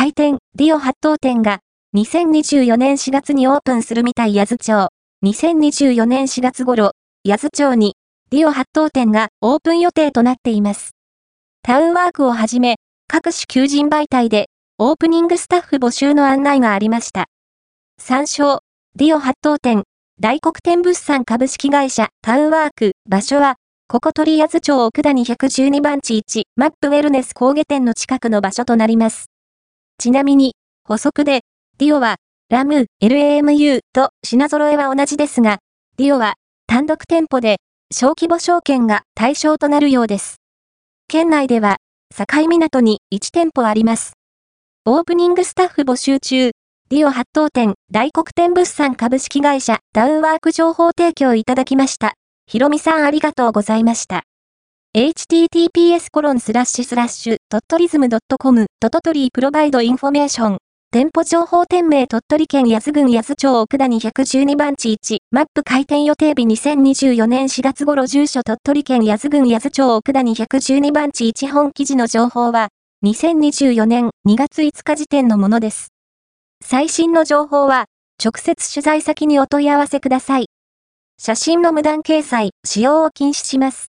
開店、ディオ八頭店が、2024年4月にオープンするみたい八頭町。2024年4月頃、八頭町に、ディオ八頭店がオープン予定となっています。タウンワークをはじめ、各種求人媒体で、オープニングスタッフ募集の案内がありました。参照、ディオ八頭店、大黒天物産株式会社タウンワーク、場所は、ここ鳥安町奥田212番地1、マップウェルネス工芸店の近くの場所となります。ちなみに、補足で、ディオは、ラム、LAMU と品揃えは同じですが、ディオは単独店舗で小規模商圏が対象となるようです。県内では、境港に1店舗あります。オープニングスタッフ募集中、ディオ八頭店、大黒天物産株式会社、タウンワーク情報提供いただきました。ひろみさんありがとうございました。Https コロンスラッシュスラッシュドットリズムドットトトリー provide information店舗情報店名鳥取県安郡安町奥田に112番地1、マップ開店予定日2024年4月頃住所鳥取県安郡安町奥田に112番地1本記事の情報は、2024年2月5日時点のものです。最新の情報は、直接取材先にお問い合わせください。写真の無断掲載、使用を禁止します。